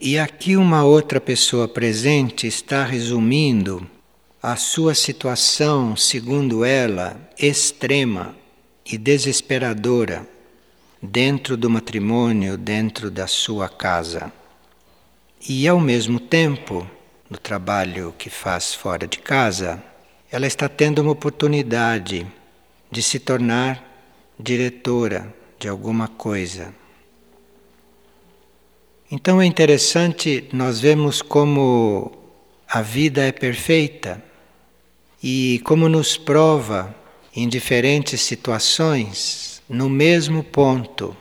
E aqui uma outra pessoa presente está resumindo a sua situação, segundo ela, extrema e desesperadora dentro do matrimônio, dentro da sua casa. E ao mesmo tempo, no trabalho que faz fora de casa, ela está tendo uma oportunidade de se tornar diretora de alguma coisa. Então é interessante nós vemos como a vida é perfeita e como nos prova em diferentes situações no mesmo ponto.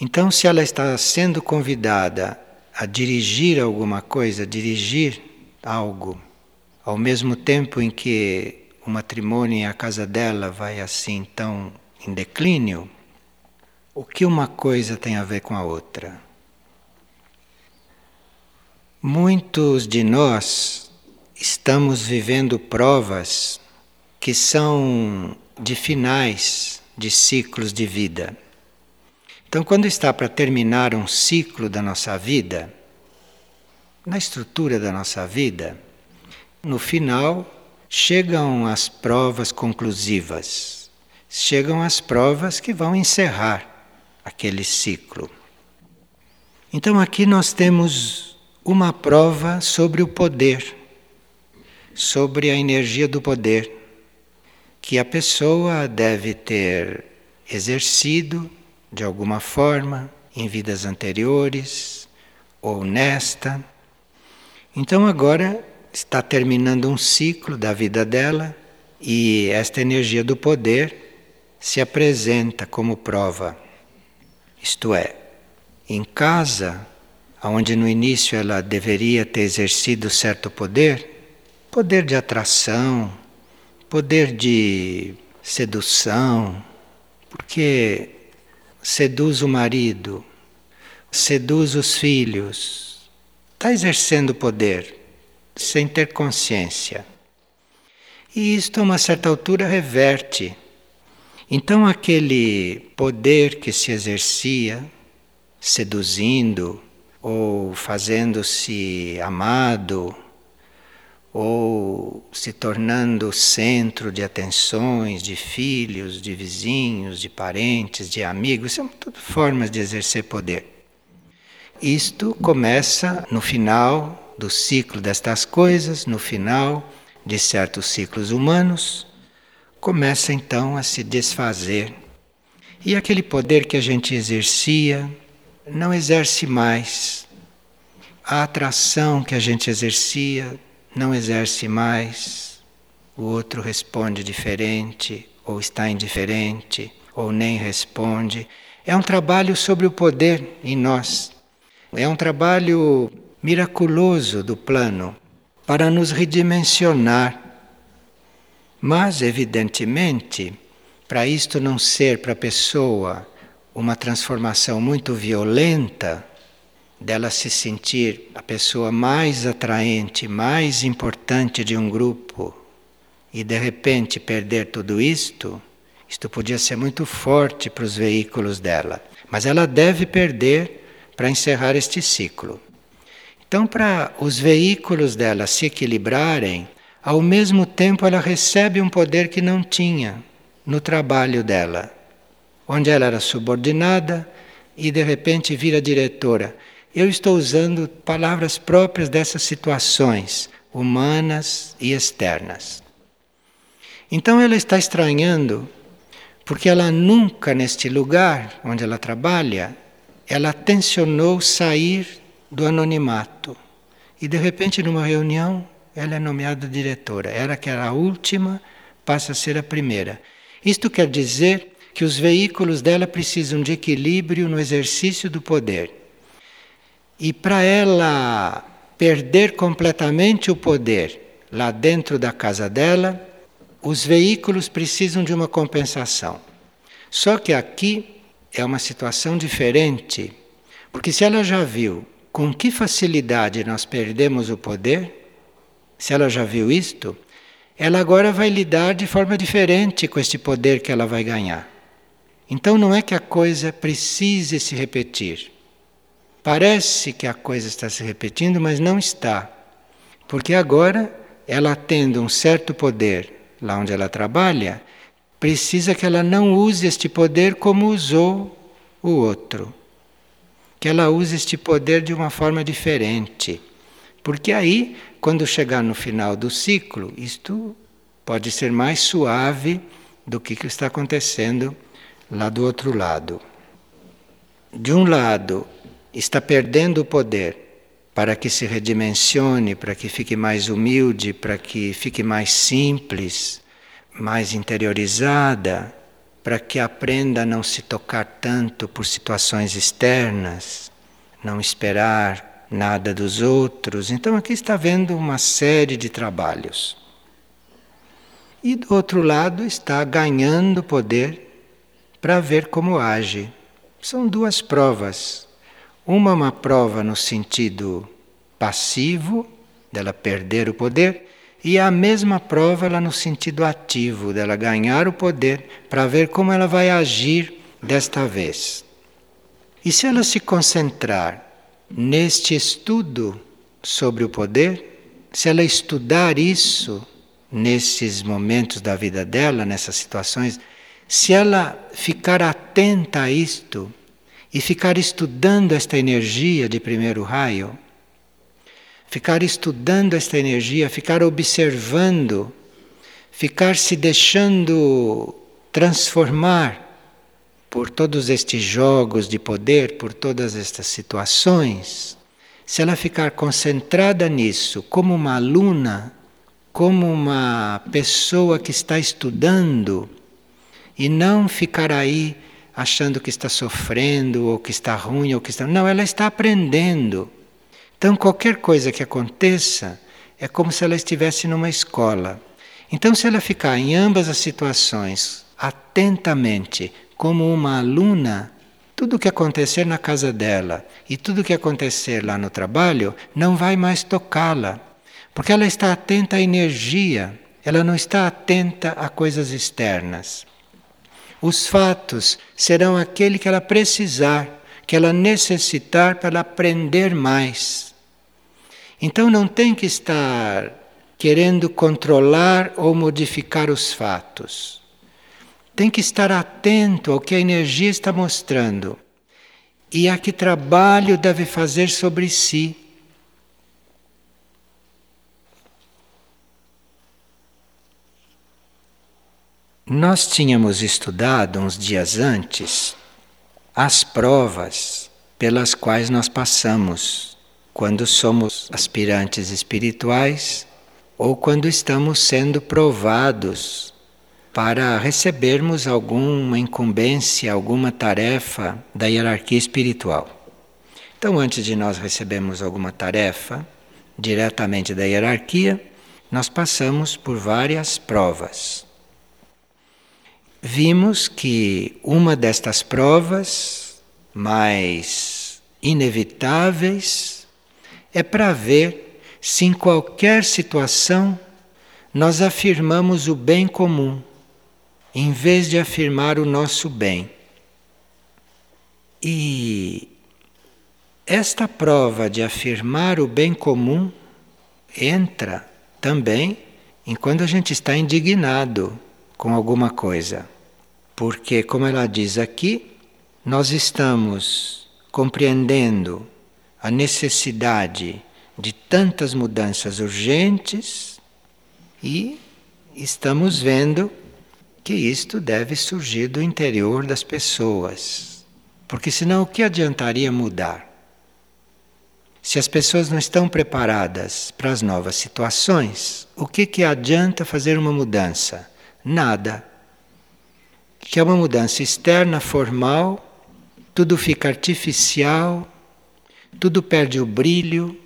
Então, se ela está sendo convidada a dirigir alguma coisa, dirigir algo, ao mesmo tempo em que o matrimônio e a casa dela vai assim tão em declínio, o que uma coisa tem a ver com a outra? Muitos de nós estamos vivendo provas que são de finais de ciclos de vida. Então, quando está para terminar um ciclo da nossa vida, na estrutura da nossa vida, no final chegam as provas conclusivas, chegam as provas que vão encerrar aquele ciclo. Então, aqui nós temos uma prova sobre o poder, sobre a energia do poder, que a pessoa deve ter exercido de alguma forma em vidas anteriores ou nesta. Então agora está terminando um ciclo da vida dela e esta energia do poder se apresenta como prova. Isto é, em casa, onde no início ela deveria ter exercido certo poder, poder de atração, poder de sedução, porque seduz o marido, seduz os filhos, está exercendo poder sem ter consciência. E isto, a uma certa altura, reverte. Então, aquele poder que se exercia, seduzindo ou fazendo-se amado, ou se tornando centro de atenções de filhos, de vizinhos, de parentes, de amigos, são tudo formas de exercer poder. Isto começa no final do ciclo destas coisas, no final de certos ciclos humanos, começa então a se desfazer. E aquele poder que a gente exercia não exerce mais. A atração que a gente exercia não exerce mais, o outro responde diferente, ou está indiferente, ou nem responde. É um trabalho sobre o poder em nós. É um trabalho miraculoso do plano para nos redimensionar. Mas, evidentemente, para isto não ser para a pessoa uma transformação muito violenta, dela se sentir a pessoa mais atraente, mais importante de um grupo e de repente perder tudo isto, isto podia ser muito forte para os veículos dela. Mas ela deve perder para encerrar este ciclo. Então, para os veículos dela se equilibrarem, ao mesmo tempo ela recebe um poder que não tinha no trabalho dela, onde ela era subordinada e de repente vira diretora. Eu estou usando palavras próprias dessas situações, humanas e externas. Então ela está estranhando, porque ela nunca neste lugar onde ela trabalha, ela tensionou sair do anonimato. E de repente, numa reunião, ela é nomeada diretora. Ela que era a última, passa a ser a primeira. Isto quer dizer que os veículos dela precisam de equilíbrio no exercício do poder. E para ela perder completamente o poder lá dentro da casa dela, os veículos precisam de uma compensação. Só que aqui é uma situação diferente, porque se ela já viu com que facilidade nós perdemos o poder, se ela já viu isto, ela agora vai lidar de forma diferente com este poder que ela vai ganhar. Então não é que a coisa precise se repetir. parece que a coisa está se repetindo, mas não está. Porque agora, ela tendo um certo poder lá onde ela trabalha, precisa que ela não use este poder como usou o outro. Que ela use este poder de uma forma diferente. Porque aí, quando chegar no final do ciclo, isto pode ser mais suave do que está acontecendo lá do outro lado. De um lado, está perdendo o poder para que se redimensione, para que fique mais humilde, para que fique mais simples, mais interiorizada, para que aprenda a não se tocar tanto por situações externas, não esperar nada dos outros. Então aqui está vendo uma série de trabalhos. E do outro lado está ganhando poder para ver como age. São duas provas. Uma, uma prova no sentido passivo, dela perder o poder, e a mesma prova ela no sentido ativo, dela ganhar o poder, para ver como ela vai agir desta vez. E se ela se concentrar neste estudo sobre o poder, se ela estudar isso nesses momentos da vida dela, nessas situações, se ela ficar atenta a isto e ficar estudando esta energia de primeiro raio, ficar estudando esta energia, ficar observando, ficar se deixando transformar por todos estes jogos de poder, por todas estas situações, se ela ficar concentrada nisso como uma aluna, como uma pessoa que está estudando, e não ficar aí achando que está sofrendo ou que está ruim ou que está. Não, ela está aprendendo. Então, qualquer coisa que aconteça é como se ela estivesse numa escola. Então, se ela ficar em ambas as situações atentamente, como uma aluna, tudo o que acontecer na casa dela e tudo o que acontecer lá no trabalho não vai mais tocá-la, porque ela está atenta à energia, ela não está atenta a coisas externas. Os fatos serão aquele que ela precisar, que ela necessitar para aprender mais. Então não tem que estar querendo controlar ou modificar os fatos. Tem que estar atento ao que a energia está mostrando e a que trabalho deve fazer sobre si Nós tínhamos estudado uns dias antes as provas pelas quais nós passamos quando somos aspirantes espirituais ou quando estamos sendo provados para recebermos alguma incumbência, alguma tarefa da hierarquia espiritual. Então, antes de nós recebermos alguma tarefa diretamente da hierarquia, nós passamos por várias provas vimos que uma destas provas mais inevitáveis é para ver se em qualquer situação nós afirmamos o bem comum, em vez de afirmar o nosso bem. E esta prova de afirmar o bem comum entra também enquanto a gente está indignado com alguma coisa. Porque, como ela diz aqui, nós estamos compreendendo a necessidade de tantas mudanças urgentes e estamos vendo que isto deve surgir do interior das pessoas. Porque senão o que adiantaria mudar? Se as pessoas não estão preparadas para as novas situações, o que, que adianta fazer uma mudança? Nada. Que é uma mudança externa, formal, tudo fica artificial, tudo perde o brilho,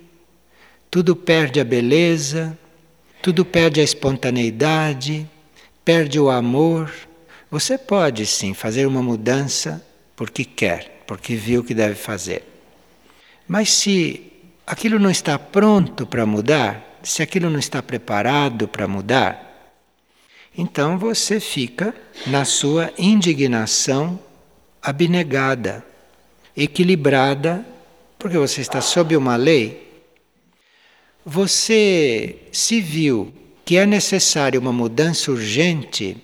tudo perde a beleza, tudo perde a espontaneidade, perde o amor. Você pode sim fazer uma mudança porque quer, porque viu que deve fazer. Mas se aquilo não está pronto para mudar, se aquilo não está preparado para mudar, então você fica na sua indignação abnegada, equilibrada porque você está sob uma lei, você se viu que é necessária uma mudança urgente,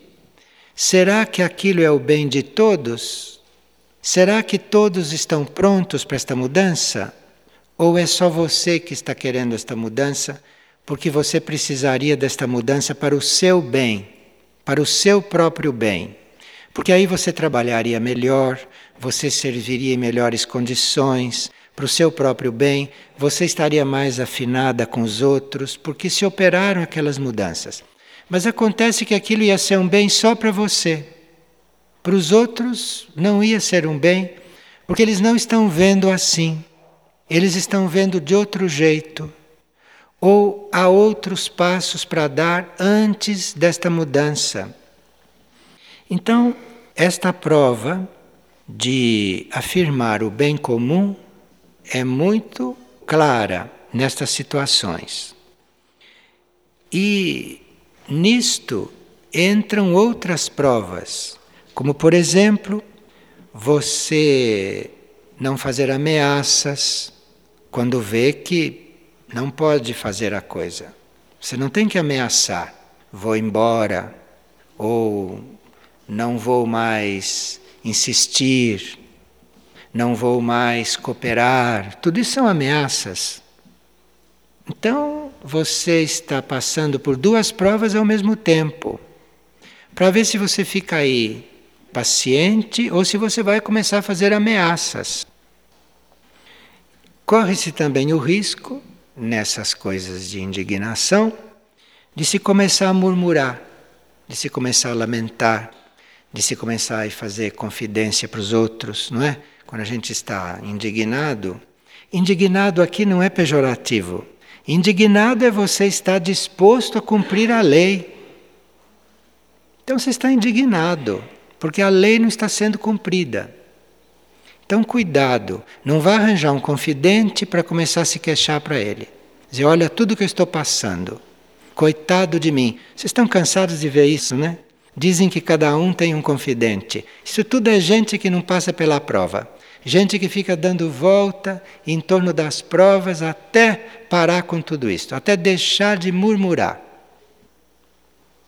será que aquilo é o bem de todos? Será que todos estão prontos para esta mudança? Ou é só você que está querendo esta mudança porque você precisaria desta mudança para o seu bem, para o seu próprio bem? Porque aí você trabalharia melhor, você serviria em melhores condições, para o seu próprio bem, você estaria mais afinada com os outros, porque se operaram aquelas mudanças. Mas acontece que aquilo ia ser um bem só para você. Para os outros não ia ser um bem, porque eles não estão vendo assim. Eles estão vendo de outro jeito. Ou há outros passos para dar antes desta mudança. Então, esta prova de afirmar o bem comum é muito clara nestas situações. E nisto entram outras provas, como por exemplo, você não fazer ameaças quando vê que não pode fazer a coisa. Você não tem que ameaçar, vou embora, ou não vou mais insistir, não vou mais cooperar. Tudo isso são ameaças. Então, você está passando por duas provas ao mesmo tempo, para ver se você fica aí paciente ou se você vai começar a fazer ameaças. Corre-se também o risco, nessas coisas de indignação, de se começar a murmurar, de se começar a lamentar, de se começar a fazer confidência para os outros, não é? Quando a gente está indignado, indignado aqui não é pejorativo. Indignado é você estar disposto a cumprir a lei. Então você está indignado, porque a lei não está sendo cumprida. Então, cuidado, não vá arranjar um confidente para começar a se queixar para ele. Dizer: olha tudo que eu estou passando. Coitado de mim. Vocês estão cansados de ver isso, né? Dizem que cada um tem um confidente. Isso tudo é gente que não passa pela prova. Gente que fica dando volta em torno das provas até parar com tudo isso, até deixar de murmurar.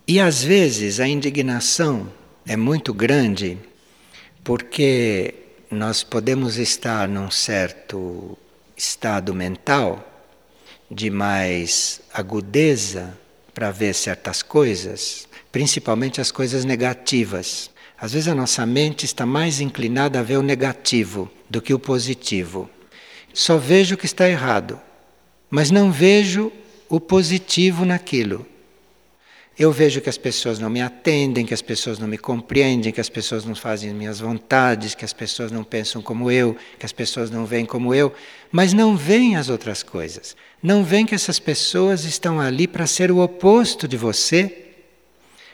E às vezes a indignação é muito grande porque nós podemos estar num certo estado mental de mais agudeza para ver certas coisas principalmente as coisas negativas. Às vezes a nossa mente está mais inclinada a ver o negativo do que o positivo. Só vejo o que está errado, mas não vejo o positivo naquilo. Eu vejo que as pessoas não me atendem, que as pessoas não me compreendem, que as pessoas não fazem minhas vontades, que as pessoas não pensam como eu, que as pessoas não veem como eu, mas não veem as outras coisas. Não veem que essas pessoas estão ali para ser o oposto de você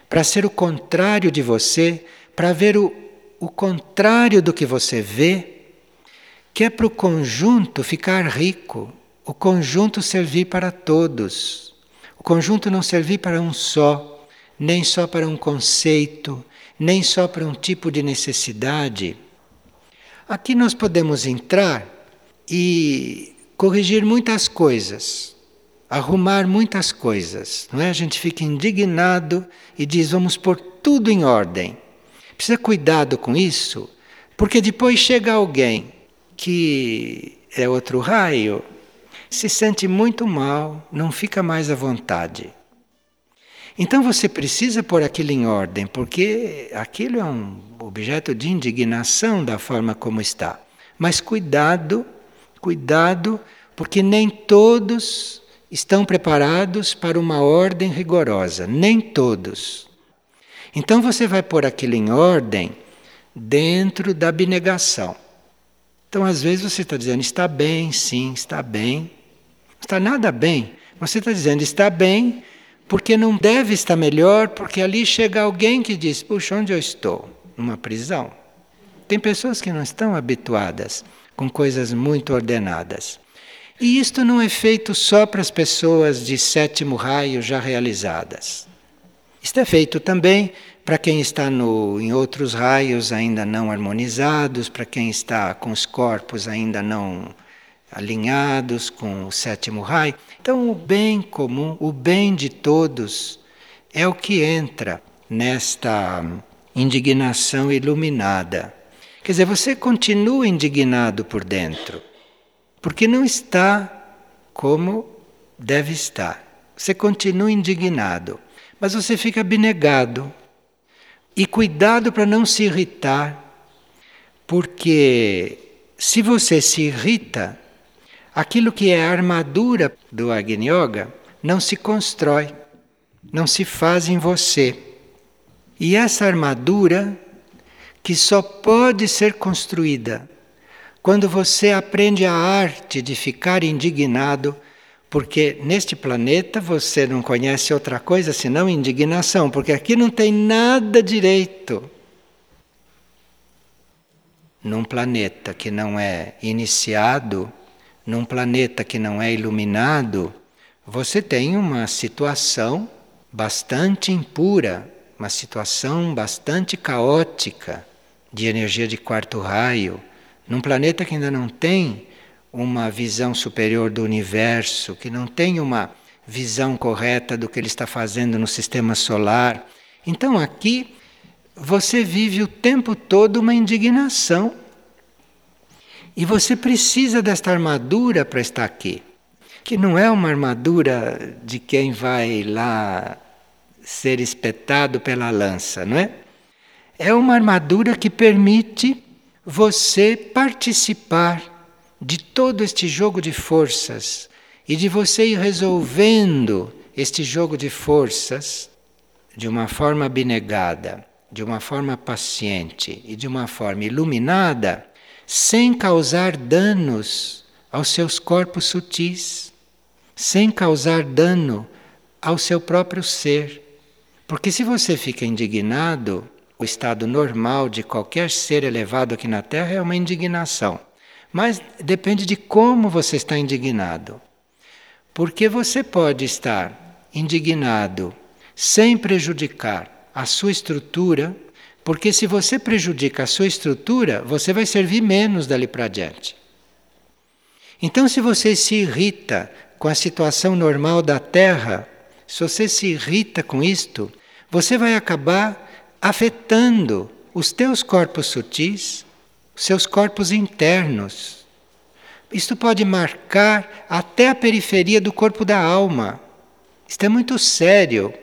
para ser o contrário de você, para ver o, o contrário do que você vê, que é para o conjunto ficar rico, o conjunto servir para todos, o conjunto não servir para um só, nem só para um conceito, nem só para um tipo de necessidade. Aqui nós podemos entrar e corrigir muitas coisas arrumar muitas coisas, não é? A gente fica indignado e diz: vamos pôr tudo em ordem. Precisa cuidado com isso, porque depois chega alguém que é outro raio, se sente muito mal, não fica mais à vontade. Então você precisa pôr aquilo em ordem, porque aquilo é um objeto de indignação da forma como está. Mas cuidado, cuidado, porque nem todos estão preparados para uma ordem rigorosa, nem todos. Então você vai pôr aquilo em ordem dentro da abnegação. Então, às vezes, você está dizendo, está bem, sim, está bem. Está nada bem. Você está dizendo, está bem, porque não deve estar melhor, porque ali chega alguém que diz, puxa, onde eu estou? Numa prisão. Tem pessoas que não estão habituadas com coisas muito ordenadas. E isto não é feito só para as pessoas de sétimo raio já realizadas. Isto é feito também para quem está no, em outros raios ainda não harmonizados, para quem está com os corpos ainda não alinhados com o sétimo raio. Então, o bem comum, o bem de todos, é o que entra nesta indignação iluminada. Quer dizer, você continua indignado por dentro, porque não está como deve estar. Você continua indignado, mas você fica abnegado. E cuidado para não se irritar, porque se você se irrita, aquilo que é a armadura do Agni Yoga não se constrói, não se faz em você. E essa armadura que só pode ser construída quando você aprende a arte de ficar indignado, porque neste planeta você não conhece outra coisa senão indignação, porque aqui não tem nada direito. Num planeta que não é iniciado, num planeta que não é iluminado, você tem uma situação bastante impura, uma situação bastante caótica de energia de quarto raio, num planeta que ainda não tem uma visão superior do universo, que não tem uma visão correta do que ele está fazendo no sistema solar. Então aqui você vive o tempo todo uma indignação. E você precisa desta armadura para estar aqui. Que não é uma armadura de quem vai lá ser espetado pela lança, não é? É uma armadura que permite você participar de todo este jogo de forças e de você ir resolvendo este jogo de forças de uma forma abnegada, de uma forma paciente e de uma forma iluminada, sem causar danos aos seus corpos sutis, sem causar dano ao seu próprio ser. Porque se você fica indignado, o estado normal de qualquer ser elevado aqui na Terra é uma indignação. Mas depende de como você está indignado. Porque você pode estar indignado sem prejudicar a sua estrutura, porque se você prejudica a sua estrutura, você vai servir menos dali para diante. Então, se você se irrita com a situação normal da Terra, se você se irrita com isto, você vai acabar afetando os teus corpos sutis, os seus corpos internos. Isto pode marcar até a periferia do corpo da alma. Isto é muito sério.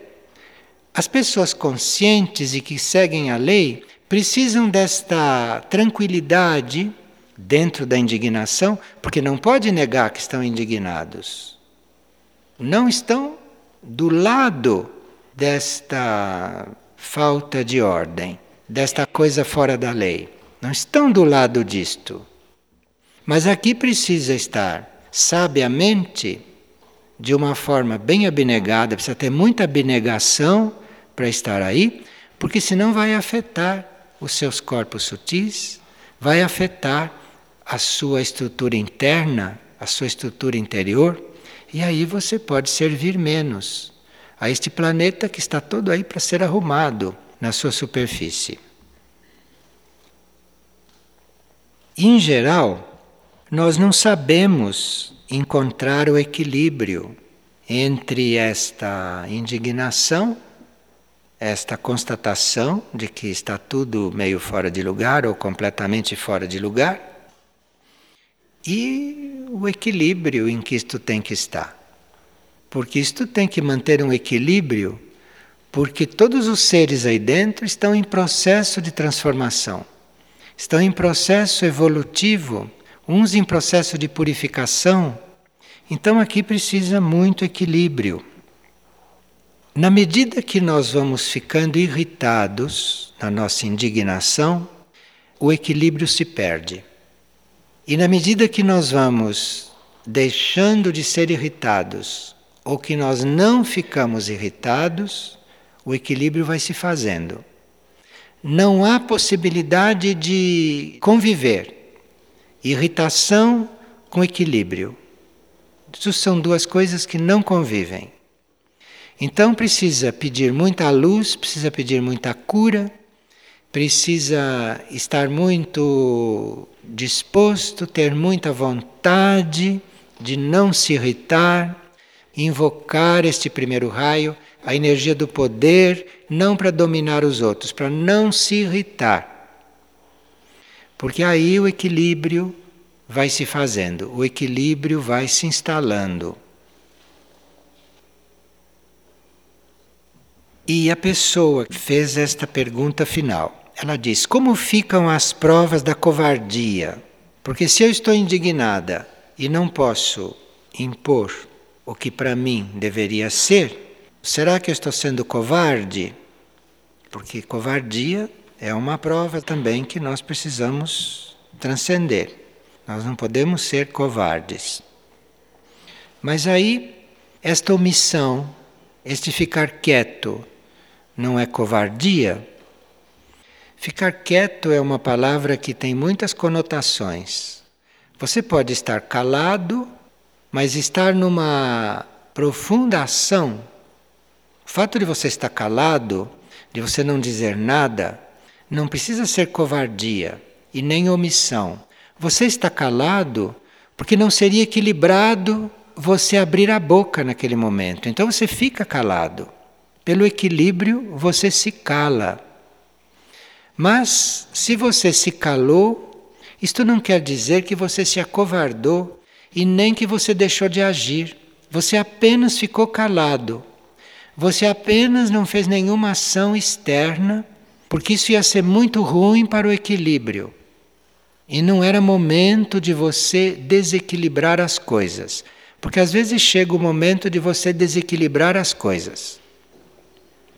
As pessoas conscientes e que seguem a lei precisam desta tranquilidade dentro da indignação, porque não pode negar que estão indignados. Não estão do lado desta falta de ordem, desta coisa fora da lei. Não estão do lado disto. Mas aqui precisa estar sabiamente, de uma forma bem abnegada, precisa ter muita abnegação para estar aí, porque senão vai afetar os seus corpos sutis, vai afetar a sua estrutura interna, a sua estrutura interior, e aí você pode servir menos a este planeta que está todo aí para ser arrumado na sua superfície. Em geral, nós não sabemos encontrar o equilíbrio entre esta indignação, esta constatação de que está tudo meio fora de lugar ou completamente fora de lugar, e o equilíbrio em que isto tem que estar. Porque isto tem que manter um equilíbrio, porque todos os seres aí dentro estão em processo de transformação, estão em processo evolutivo, uns em processo de purificação. Então aqui precisa muito equilíbrio. Na medida que nós vamos ficando irritados na nossa indignação, o equilíbrio se perde. E na medida que nós vamos deixando de ser irritados, ou que nós não ficamos irritados, o equilíbrio vai se fazendo. Não há possibilidade de conviver irritação com equilíbrio. Isso são duas coisas que não convivem. Então precisa pedir muita luz, precisa pedir muita cura, precisa estar muito disposto, ter muita vontade de não se irritar, invocar este primeiro raio, a energia do poder, não para dominar os outros, para não se irritar. Porque aí o equilíbrio vai se fazendo, o equilíbrio vai se instalando. E a pessoa fez esta pergunta final, ela diz: Como ficam as provas da covardia? Porque se eu estou indignada e não posso impor o que para mim deveria ser, será que eu estou sendo covarde? Porque covardia é uma prova também que nós precisamos transcender. Nós não podemos ser covardes. Mas aí, esta omissão, este ficar quieto, não é covardia? Ficar quieto é uma palavra que tem muitas conotações. Você pode estar calado, mas estar numa profunda ação. O fato de você estar calado, de você não dizer nada, não precisa ser covardia e nem omissão. Você está calado porque não seria equilibrado você abrir a boca naquele momento. Então você fica calado. Pelo equilíbrio, você se cala. Mas, se você se calou, isto não quer dizer que você se acovardou e nem que você deixou de agir. Você apenas ficou calado. Você apenas não fez nenhuma ação externa, porque isso ia ser muito ruim para o equilíbrio. E não era momento de você desequilibrar as coisas. Porque às vezes chega o momento de você desequilibrar as coisas.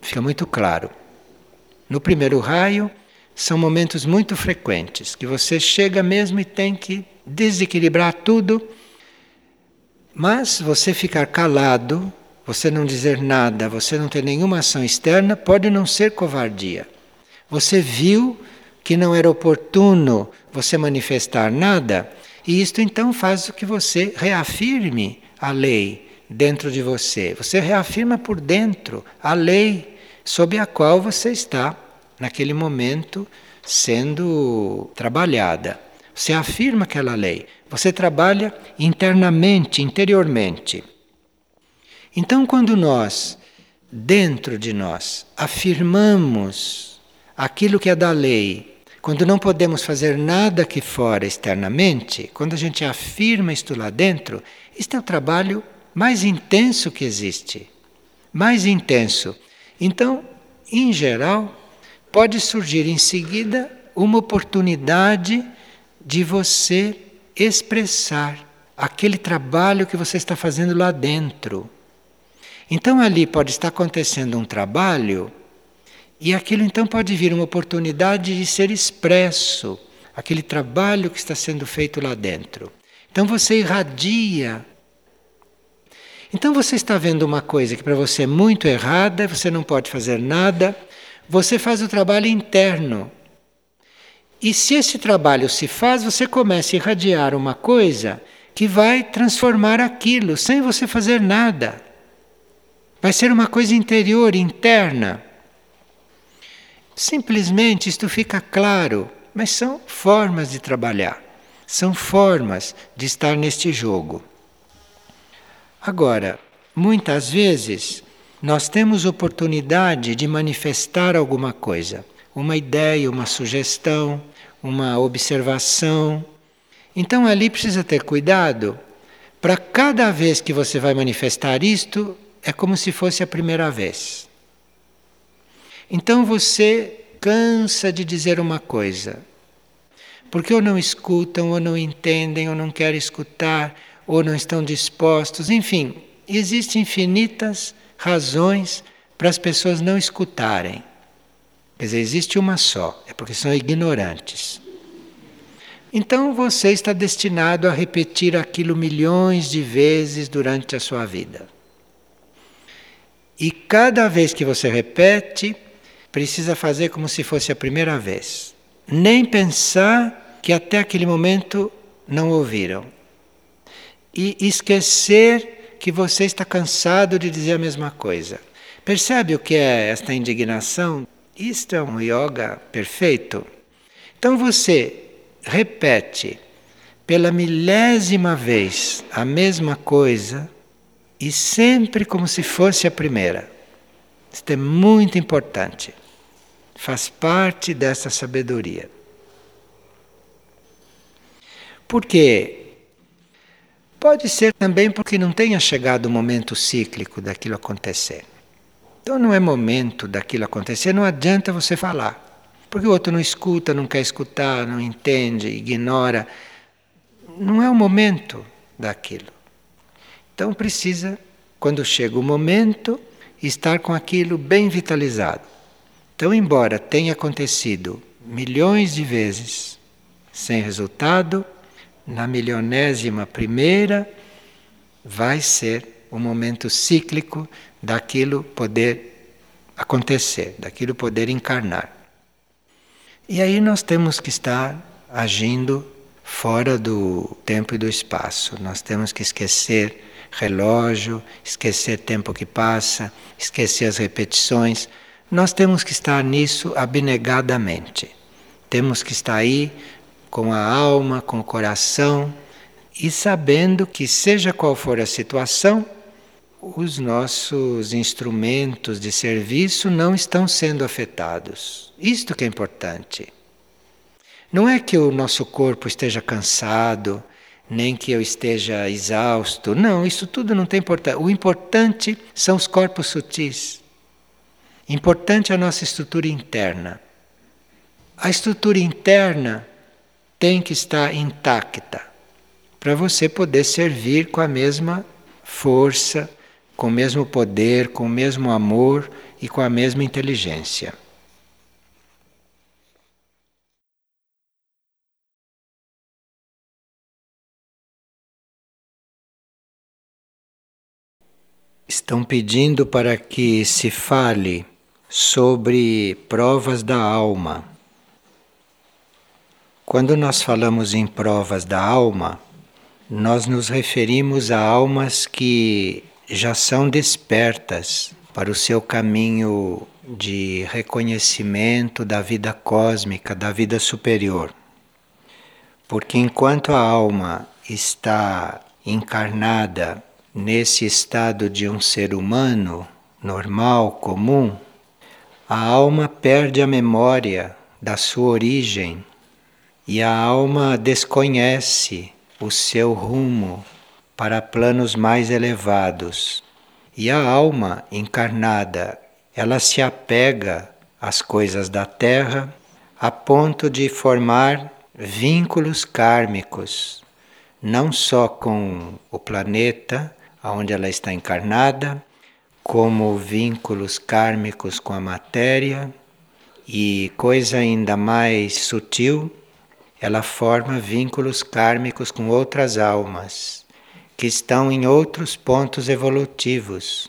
Fica muito claro. No primeiro raio, são momentos muito frequentes que você chega mesmo e tem que desequilibrar tudo, mas você ficar calado, você não dizer nada, você não ter nenhuma ação externa, pode não ser covardia. Você viu que não era oportuno você manifestar nada, e isto então faz com que você reafirme a lei dentro de você. Você reafirma por dentro a lei sob a qual você está naquele momento sendo trabalhada. Você afirma aquela lei, você trabalha internamente, interiormente. Então, quando nós, dentro de nós, afirmamos aquilo que é da lei, quando não podemos fazer nada aqui fora externamente, quando a gente afirma isto lá dentro, este é o trabalho mais intenso que existe. Mais intenso. Então, em geral, pode surgir em seguida uma oportunidade de você expressar aquele trabalho que você está fazendo lá dentro. Então ali pode estar acontecendo um trabalho e aquilo então pode vir uma oportunidade de ser expresso, aquele trabalho que está sendo feito lá dentro. Então você irradia então você está vendo uma coisa que para você é muito errada, você não pode fazer nada, você faz o trabalho interno. E se esse trabalho se faz, você começa a irradiar uma coisa que vai transformar aquilo sem você fazer nada. Vai ser uma coisa interior, interna. Simplesmente isto fica claro, mas são formas de trabalhar, são formas de estar neste jogo. Agora, muitas vezes nós temos oportunidade de manifestar alguma coisa, uma ideia, uma sugestão, uma observação. Então ali precisa ter cuidado para cada vez que você vai manifestar isto, é como se fosse a primeira vez. Então você cansa de dizer uma coisa, porque ou não escutam, ou não entendem, ou não querem escutar, ou não estão dispostos, enfim, existem infinitas razões para as pessoas não escutarem. Quer dizer, existe uma só, é porque são ignorantes. Então você está destinado a repetir aquilo milhões de vezes durante a sua vida. E cada vez que você repete, precisa fazer como se fosse a primeira vez. Nem pensar que até aquele momento não ouviram e esquecer que você está cansado de dizer a mesma coisa. Percebe o que é esta indignação? Isto é um yoga perfeito. Então você repete pela milésima vez a mesma coisa e sempre como se fosse a primeira. Isto é muito importante. Faz parte dessa sabedoria. Por quê? Pode ser também porque não tenha chegado o momento cíclico daquilo acontecer. Então não é momento daquilo acontecer, não adianta você falar. Porque o outro não escuta, não quer escutar, não entende, ignora. Não é o momento daquilo. Então precisa, quando chega o momento, estar com aquilo bem vitalizado. Então, embora tenha acontecido milhões de vezes sem resultado, na milionésima primeira vai ser o momento cíclico daquilo poder acontecer, daquilo poder encarnar. E aí nós temos que estar agindo fora do tempo e do espaço. Nós temos que esquecer relógio, esquecer tempo que passa, esquecer as repetições. Nós temos que estar nisso abnegadamente. Temos que estar aí com a alma, com o coração e sabendo que, seja qual for a situação, os nossos instrumentos de serviço não estão sendo afetados. Isto que é importante. Não é que o nosso corpo esteja cansado, nem que eu esteja exausto. Não, isso tudo não tem importância. O importante são os corpos sutis. Importante é a nossa estrutura interna. A estrutura interna tem que estar intacta para você poder servir com a mesma força, com o mesmo poder, com o mesmo amor e com a mesma inteligência. Estão pedindo para que se fale sobre provas da alma. Quando nós falamos em provas da alma, nós nos referimos a almas que já são despertas para o seu caminho de reconhecimento da vida cósmica, da vida superior. Porque enquanto a alma está encarnada nesse estado de um ser humano normal, comum, a alma perde a memória da sua origem e a alma desconhece o seu rumo para planos mais elevados. E a alma encarnada, ela se apega às coisas da terra a ponto de formar vínculos kármicos, não só com o planeta onde ela está encarnada, como vínculos kármicos com a matéria e coisa ainda mais sutil, ela forma vínculos kármicos com outras almas que estão em outros pontos evolutivos.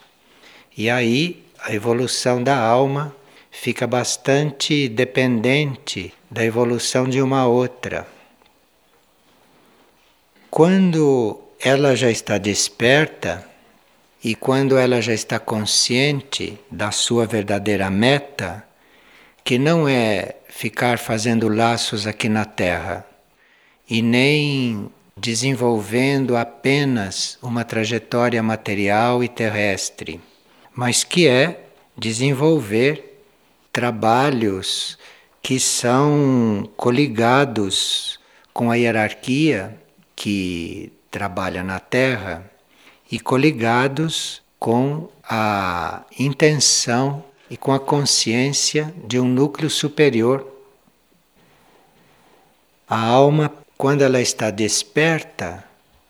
E aí a evolução da alma fica bastante dependente da evolução de uma outra. Quando ela já está desperta e quando ela já está consciente da sua verdadeira meta, que não é ficar fazendo laços aqui na Terra e nem desenvolvendo apenas uma trajetória material e terrestre, mas que é desenvolver trabalhos que são coligados com a hierarquia que trabalha na Terra e coligados com a intenção e com a consciência de um núcleo superior. A alma quando ela está desperta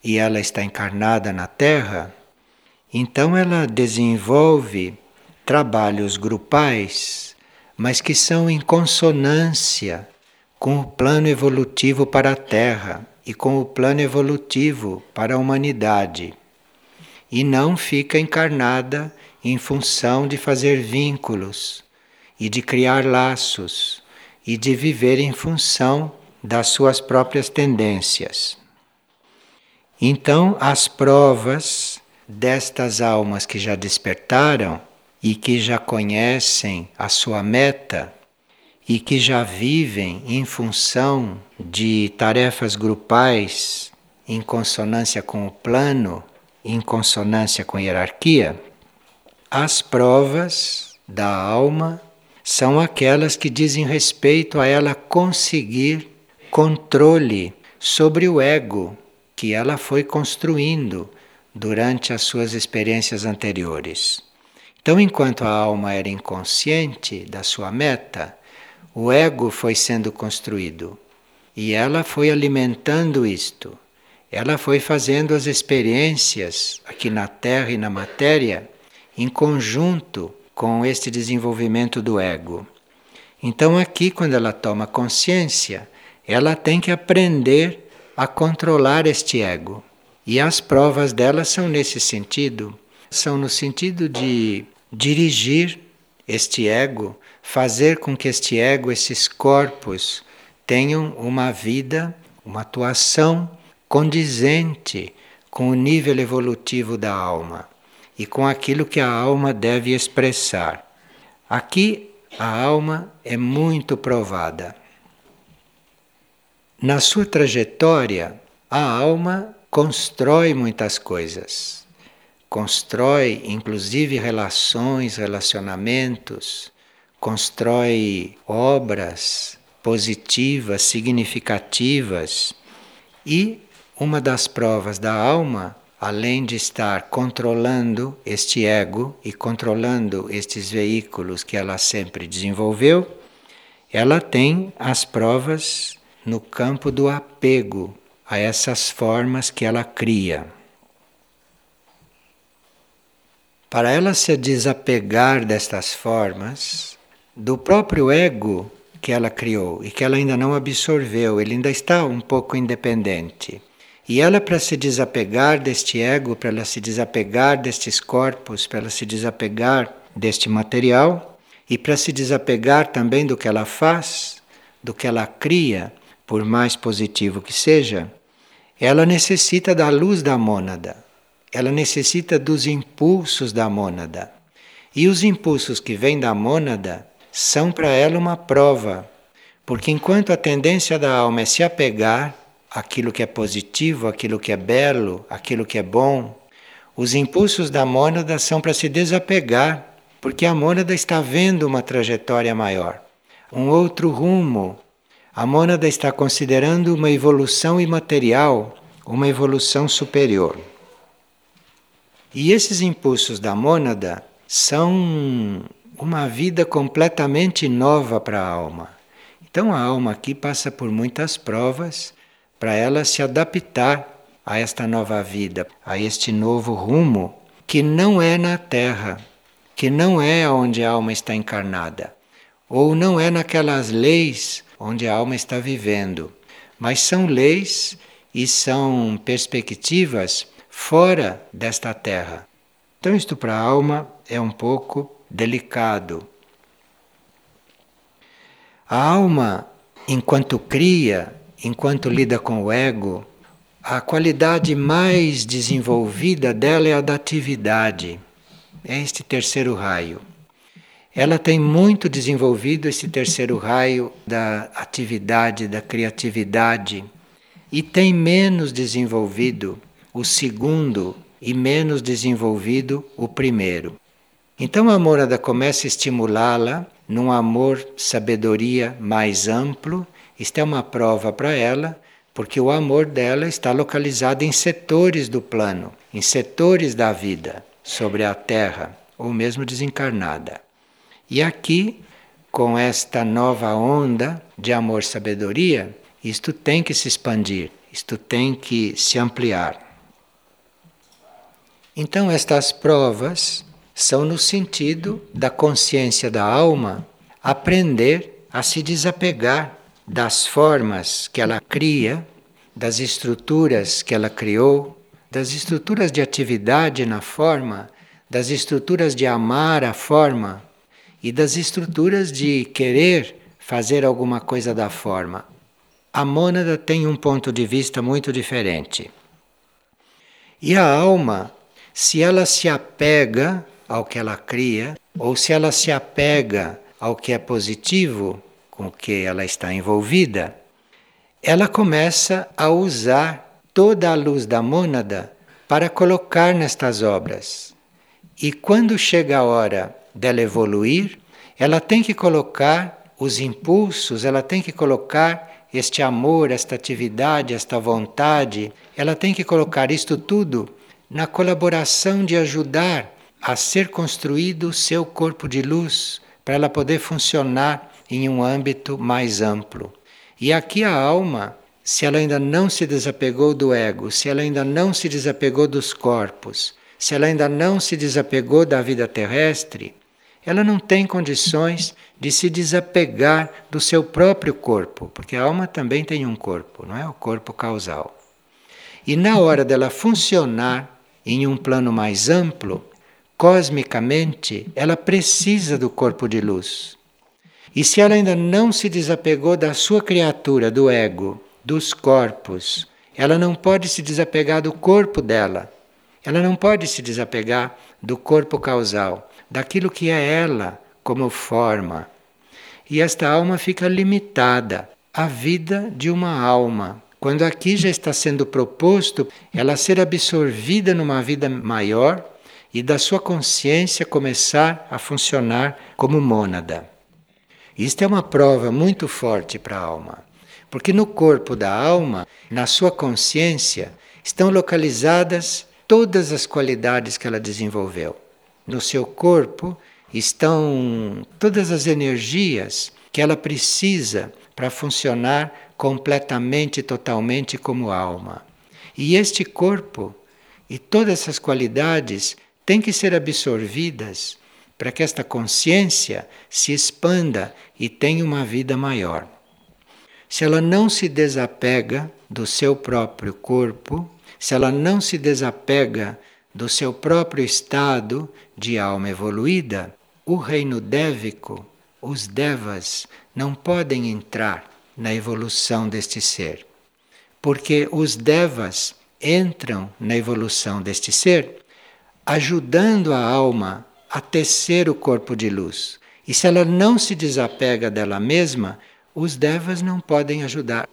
e ela está encarnada na Terra, então ela desenvolve trabalhos grupais, mas que são em consonância com o plano evolutivo para a Terra e com o plano evolutivo para a humanidade. E não fica encarnada em função de fazer vínculos e de criar laços e de viver em função das suas próprias tendências. Então, as provas destas almas que já despertaram e que já conhecem a sua meta e que já vivem em função de tarefas grupais em consonância com o plano, em consonância com a hierarquia, as provas da alma são aquelas que dizem respeito a ela conseguir controle sobre o ego que ela foi construindo durante as suas experiências anteriores. Então, enquanto a alma era inconsciente da sua meta, o ego foi sendo construído e ela foi alimentando isto. Ela foi fazendo as experiências aqui na Terra e na matéria em conjunto com este desenvolvimento do ego. Então, aqui, quando ela toma consciência, ela tem que aprender a controlar este ego. E as provas dela são nesse sentido são no sentido de dirigir este ego, fazer com que este ego, esses corpos, tenham uma vida, uma atuação condizente com o nível evolutivo da alma e com aquilo que a alma deve expressar. Aqui a alma é muito provada. Na sua trajetória, a alma constrói muitas coisas constrói inclusive relações, relacionamentos, constrói obras positivas, significativas. E uma das provas da alma, além de estar controlando este ego e controlando estes veículos que ela sempre desenvolveu, ela tem as provas no campo do apego a essas formas que ela cria. Para ela se desapegar destas formas, do próprio ego que ela criou e que ela ainda não absorveu, ele ainda está um pouco independente. E ela, para se desapegar deste ego, para ela se desapegar destes corpos, para ela se desapegar deste material e para se desapegar também do que ela faz, do que ela cria, por mais positivo que seja, ela necessita da luz da mônada ela necessita dos impulsos da mônada. E os impulsos que vêm da mônada são para ela uma prova, porque enquanto a tendência da alma é se apegar àquilo que é positivo, àquilo que é belo, àquilo que é bom, os impulsos da mônada são para se desapegar, porque a mônada está vendo uma trajetória maior, um outro rumo. A mônada está considerando uma evolução imaterial, uma evolução superior. E esses impulsos da mônada são uma vida completamente nova para a alma. Então a alma aqui passa por muitas provas para ela se adaptar a esta nova vida, a este novo rumo que não é na Terra, que não é onde a alma está encarnada, ou não é naquelas leis onde a alma está vivendo, mas são leis e são perspectivas fora desta terra. Então, isto para a alma é um pouco delicado. A alma, enquanto cria, enquanto lida com o ego, a qualidade mais desenvolvida dela é a da atividade. É este terceiro raio. Ela tem muito desenvolvido esse terceiro raio da atividade, da criatividade, e tem menos desenvolvido o segundo e menos desenvolvido o primeiro. Então a morada começa a estimulá-la num amor sabedoria mais amplo. Isto é uma prova para ela, porque o amor dela está localizado em setores do plano, em setores da vida, sobre a terra, ou mesmo desencarnada. E aqui, com esta nova onda de amor-sabedoria, isto tem que se expandir, isto tem que se ampliar. Então, estas provas são no sentido da consciência da alma aprender a se desapegar das formas que ela cria, das estruturas que ela criou, das estruturas de atividade na forma, das estruturas de amar a forma e das estruturas de querer fazer alguma coisa da forma. A mônada tem um ponto de vista muito diferente. E a alma se ela se apega ao que ela cria, ou se ela se apega ao que é positivo, com que ela está envolvida, ela começa a usar toda a luz da mônada para colocar nestas obras. E quando chega a hora dela evoluir, ela tem que colocar os impulsos, ela tem que colocar este amor, esta atividade, esta vontade, ela tem que colocar isto tudo na colaboração de ajudar a ser construído o seu corpo de luz, para ela poder funcionar em um âmbito mais amplo. E aqui a alma, se ela ainda não se desapegou do ego, se ela ainda não se desapegou dos corpos, se ela ainda não se desapegou da vida terrestre, ela não tem condições de se desapegar do seu próprio corpo, porque a alma também tem um corpo, não é? O corpo causal. E na hora dela funcionar em um plano mais amplo, cosmicamente, ela precisa do corpo de luz. E se ela ainda não se desapegou da sua criatura, do ego, dos corpos, ela não pode se desapegar do corpo dela. Ela não pode se desapegar do corpo causal, daquilo que é ela como forma. E esta alma fica limitada à vida de uma alma. Quando aqui já está sendo proposto ela ser absorvida numa vida maior e da sua consciência começar a funcionar como mônada. Isto é uma prova muito forte para a alma, porque no corpo da alma, na sua consciência, estão localizadas todas as qualidades que ela desenvolveu. No seu corpo estão todas as energias que ela precisa para funcionar completamente, totalmente como alma. E este corpo e todas essas qualidades têm que ser absorvidas para que esta consciência se expanda e tenha uma vida maior. Se ela não se desapega do seu próprio corpo, se ela não se desapega do seu próprio estado de alma evoluída, o reino dévico, os devas, não podem entrar na evolução deste ser. Porque os devas entram na evolução deste ser ajudando a alma a tecer o corpo de luz. E se ela não se desapega dela mesma, os devas não podem ajudar.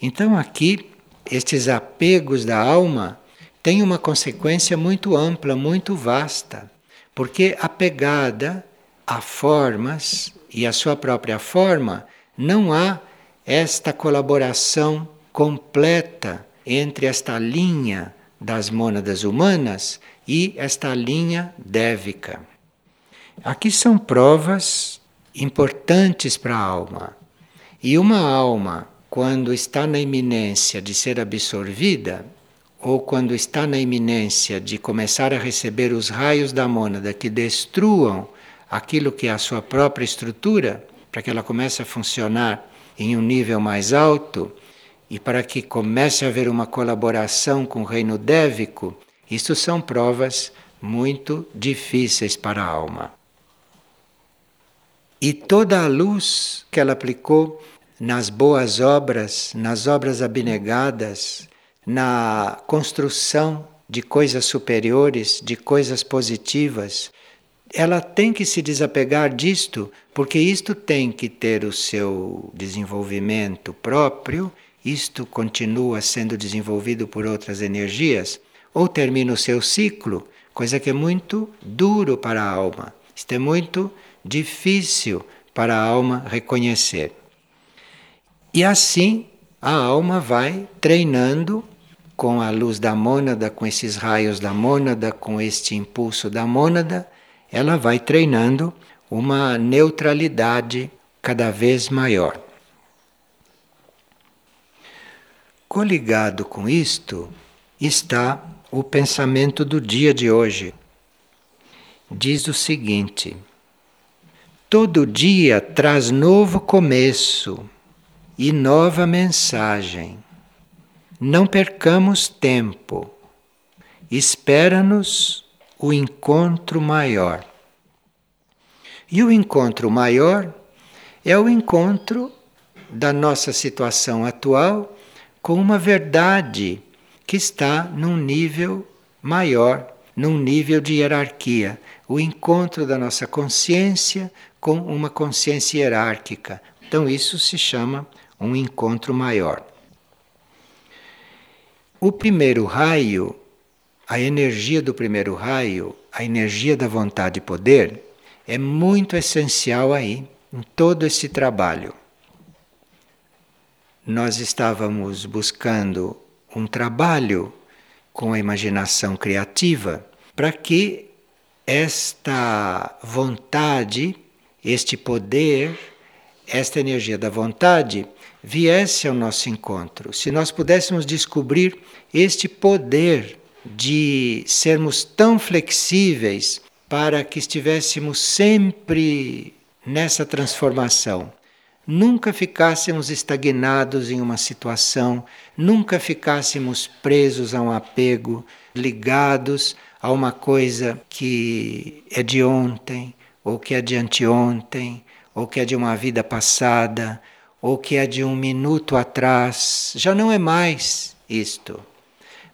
Então aqui estes apegos da alma têm uma consequência muito ampla, muito vasta, porque apegada a formas e a sua própria forma, não há esta colaboração completa entre esta linha das mônadas humanas e esta linha dévica. Aqui são provas importantes para a alma. E uma alma quando está na iminência de ser absorvida, ou quando está na iminência de começar a receber os raios da mônada que destruam aquilo que é a sua própria estrutura, para que ela comece a funcionar em um nível mais alto e para que comece a haver uma colaboração com o reino dévico, isto são provas muito difíceis para a alma. E toda a luz que ela aplicou nas boas obras, nas obras abnegadas, na construção de coisas superiores, de coisas positivas. Ela tem que se desapegar disto, porque isto tem que ter o seu desenvolvimento próprio, isto continua sendo desenvolvido por outras energias, ou termina o seu ciclo, coisa que é muito duro para a alma. Isto é muito difícil para a alma reconhecer. E assim a alma vai treinando com a luz da mônada, com esses raios da mônada, com este impulso da mônada, ela vai treinando uma neutralidade cada vez maior. Coligado com isto está o pensamento do dia de hoje. Diz o seguinte: todo dia traz novo começo e nova mensagem. Não percamos tempo. Espera-nos o encontro maior. E o encontro maior é o encontro da nossa situação atual com uma verdade que está num nível maior num nível de hierarquia, o encontro da nossa consciência com uma consciência hierárquica. Então, isso se chama um encontro maior. O primeiro raio, a energia do primeiro raio, a energia da vontade e poder, é muito essencial aí, em todo esse trabalho. Nós estávamos buscando um trabalho com a imaginação criativa para que esta vontade, este poder, esta energia da vontade viesse ao nosso encontro. Se nós pudéssemos descobrir este poder de sermos tão flexíveis para que estivéssemos sempre nessa transformação. Nunca ficássemos estagnados em uma situação, nunca ficássemos presos a um apego, ligados a uma coisa que é de ontem, ou que é de anteontem, ou que é de uma vida passada, ou que é de um minuto atrás. Já não é mais isto.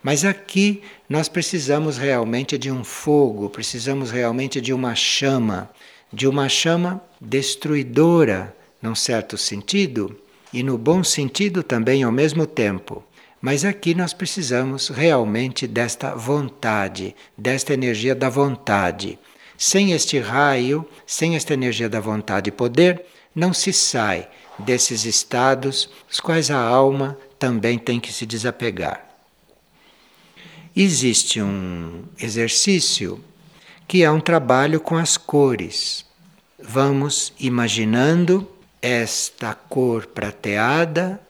Mas aqui nós precisamos realmente de um fogo, precisamos realmente de uma chama, de uma chama destruidora, num certo sentido, e no bom sentido também ao mesmo tempo. Mas aqui nós precisamos realmente desta vontade, desta energia da vontade. Sem este raio, sem esta energia da vontade e poder, não se sai desses estados, os quais a alma também tem que se desapegar. Existe um exercício que é um trabalho com as cores. Vamos imaginando esta cor prateada,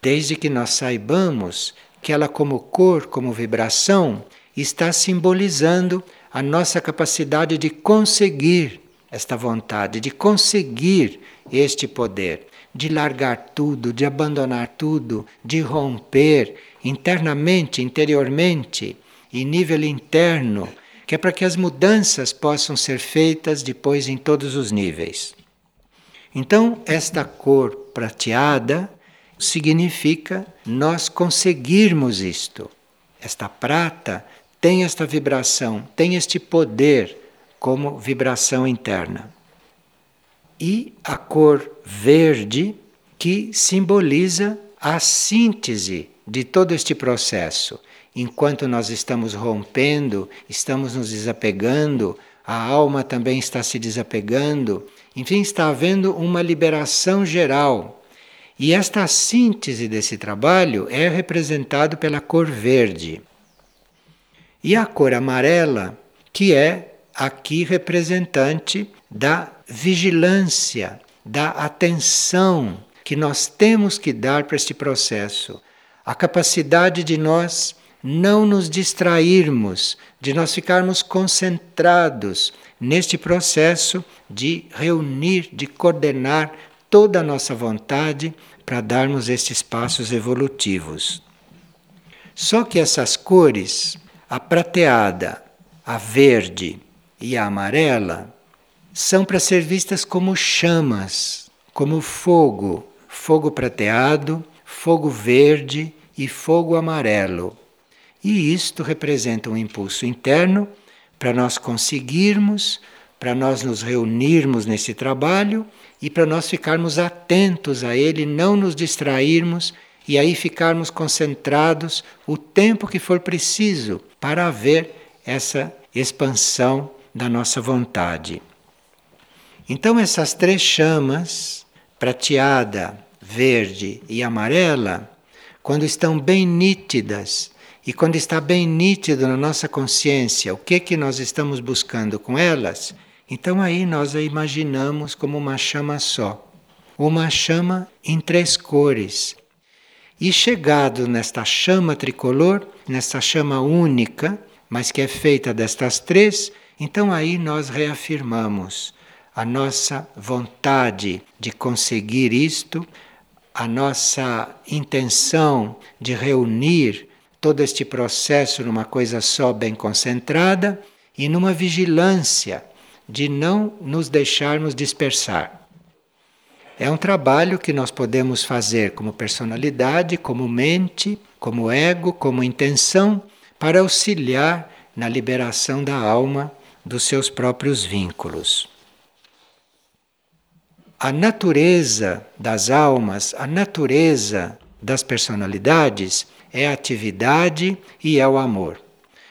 desde que nós saibamos que ela, como cor, como vibração, está simbolizando a nossa capacidade de conseguir esta vontade, de conseguir este poder, de largar tudo, de abandonar tudo, de romper internamente, interiormente, em nível interno, que é para que as mudanças possam ser feitas depois em todos os níveis. Então, esta cor prateada significa nós conseguirmos isto. Esta prata tem esta vibração, tem este poder como vibração interna. E a cor verde que simboliza a síntese de todo este processo. Enquanto nós estamos rompendo, estamos nos desapegando, a alma também está se desapegando, enfim, está havendo uma liberação geral. E esta síntese desse trabalho é representado pela cor verde. E a cor amarela, que é aqui representante da vigilância, da atenção que nós temos que dar para este processo a capacidade de nós não nos distrairmos, de nós ficarmos concentrados neste processo de reunir, de coordenar toda a nossa vontade para darmos estes passos evolutivos. Só que essas cores, a prateada, a verde e a amarela, são para ser vistas como chamas, como fogo, fogo prateado fogo verde e fogo amarelo. E isto representa um impulso interno para nós conseguirmos, para nós nos reunirmos nesse trabalho e para nós ficarmos atentos a ele, não nos distrairmos e aí ficarmos concentrados o tempo que for preciso para haver essa expansão da nossa vontade. Então, essas três chamas, prateada, verde e amarela, quando estão bem nítidas e quando está bem nítido na nossa consciência o que que nós estamos buscando com elas, então aí nós a imaginamos como uma chama só, uma chama em três cores. E chegado nesta chama tricolor, nesta chama única, mas que é feita destas três, então aí nós reafirmamos a nossa vontade de conseguir isto, a nossa intenção de reunir todo este processo numa coisa só bem concentrada e numa vigilância de não nos deixarmos dispersar. É um trabalho que nós podemos fazer como personalidade, como mente, como ego, como intenção, para auxiliar na liberação da alma dos seus próprios vínculos. A natureza das almas, a natureza das personalidades é a atividade e é o amor.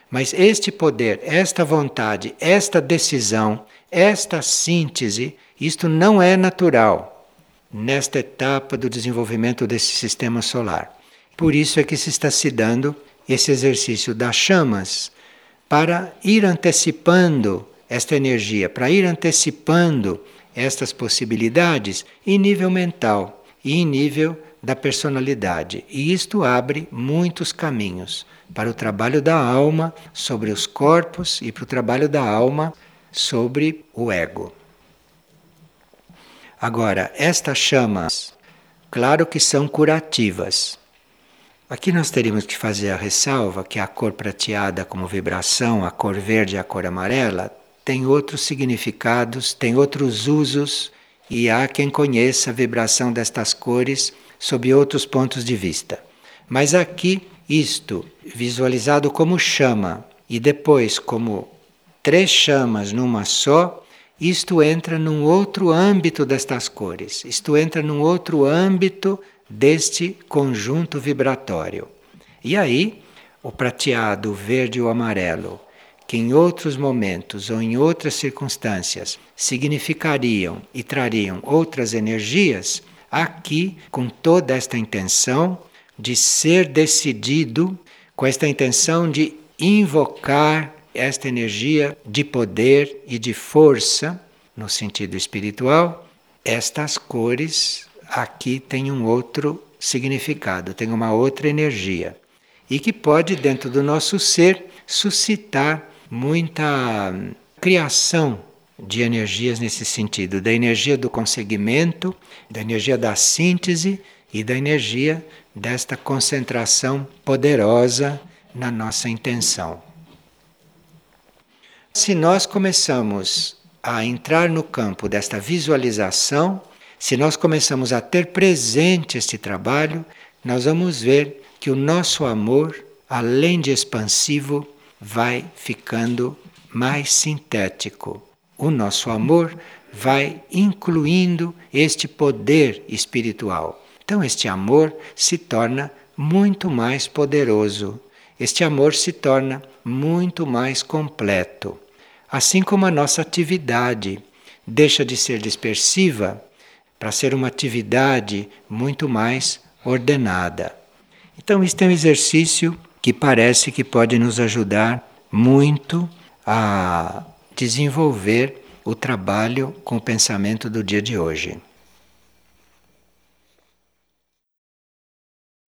Mas este poder, esta vontade, esta decisão, esta síntese, isto não é natural nesta etapa do desenvolvimento desse sistema solar. Por isso é que se está se dando esse exercício das chamas para ir antecipando esta energia, para ir antecipando estas possibilidades em nível mental e em nível da personalidade. E isto abre muitos caminhos para o trabalho da alma sobre os corpos e para o trabalho da alma sobre o ego. Agora, estas chamas, claro que são curativas. Aqui nós teríamos que fazer a ressalva que a cor prateada como vibração, a cor verde e a cor amarela, tem outros significados, tem outros usos e há quem conheça a vibração destas cores sob outros pontos de vista. Mas aqui, isto visualizado como chama e depois como três chamas numa só, isto entra num outro âmbito destas cores, isto entra num outro âmbito deste conjunto vibratório. E aí, o prateado, o verde e o amarelo, que em outros momentos ou em outras circunstâncias significariam e trariam outras energias, aqui, com toda esta intenção de ser decidido, com esta intenção de invocar esta energia de poder e de força, no sentido espiritual, estas cores aqui têm um outro significado, têm uma outra energia. E que pode, dentro do nosso ser, suscitar muita criação de energias nesse sentido, da energia do conseguimento, da energia da síntese e da energia desta concentração poderosa na nossa intenção. Se nós começamos a entrar no campo desta visualização, se nós começamos a ter presente este trabalho, nós vamos ver que o nosso amor, além de expansivo, vai ficando mais sintético. O nosso amor vai incluindo este poder espiritual. Então, este amor se torna muito mais poderoso. Este amor se torna muito mais completo. Assim como a nossa atividade deixa de ser dispersiva para ser uma atividade muito mais ordenada. Então, este é um exercício que parece que pode nos ajudar muito a desenvolver o trabalho com o pensamento do dia de hoje.